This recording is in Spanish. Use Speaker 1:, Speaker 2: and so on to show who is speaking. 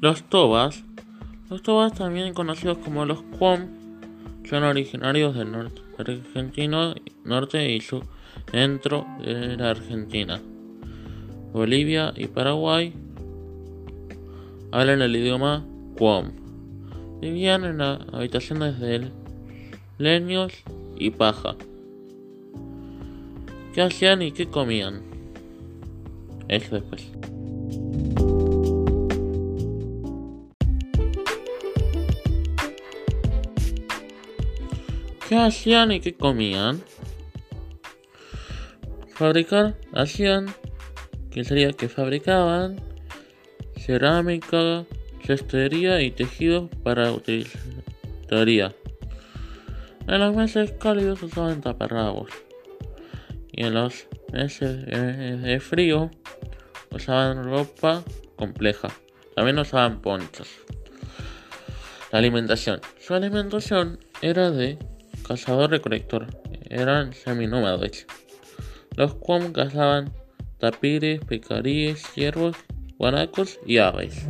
Speaker 1: Los tobas, los tobas también conocidos como los Quom, son originarios del norte argentino, norte y sur, dentro de la Argentina. Bolivia y Paraguay hablan el idioma Quom. Vivían en la habitaciones de leños y paja. ¿Qué hacían y qué comían? Eso después. ¿Qué hacían y qué comían? Fabricar, hacían, que sería que fabricaban cerámica, cestería y tejidos para utilizaría. En los meses cálidos usaban taparrabos y en los meses de frío usaban ropa compleja. También usaban ponchos. La alimentación. Su alimentación era de cazador-recolector. Eran seminómades. Los cuales cazaban tapires, pecaríes, ciervos, guanacos y aves.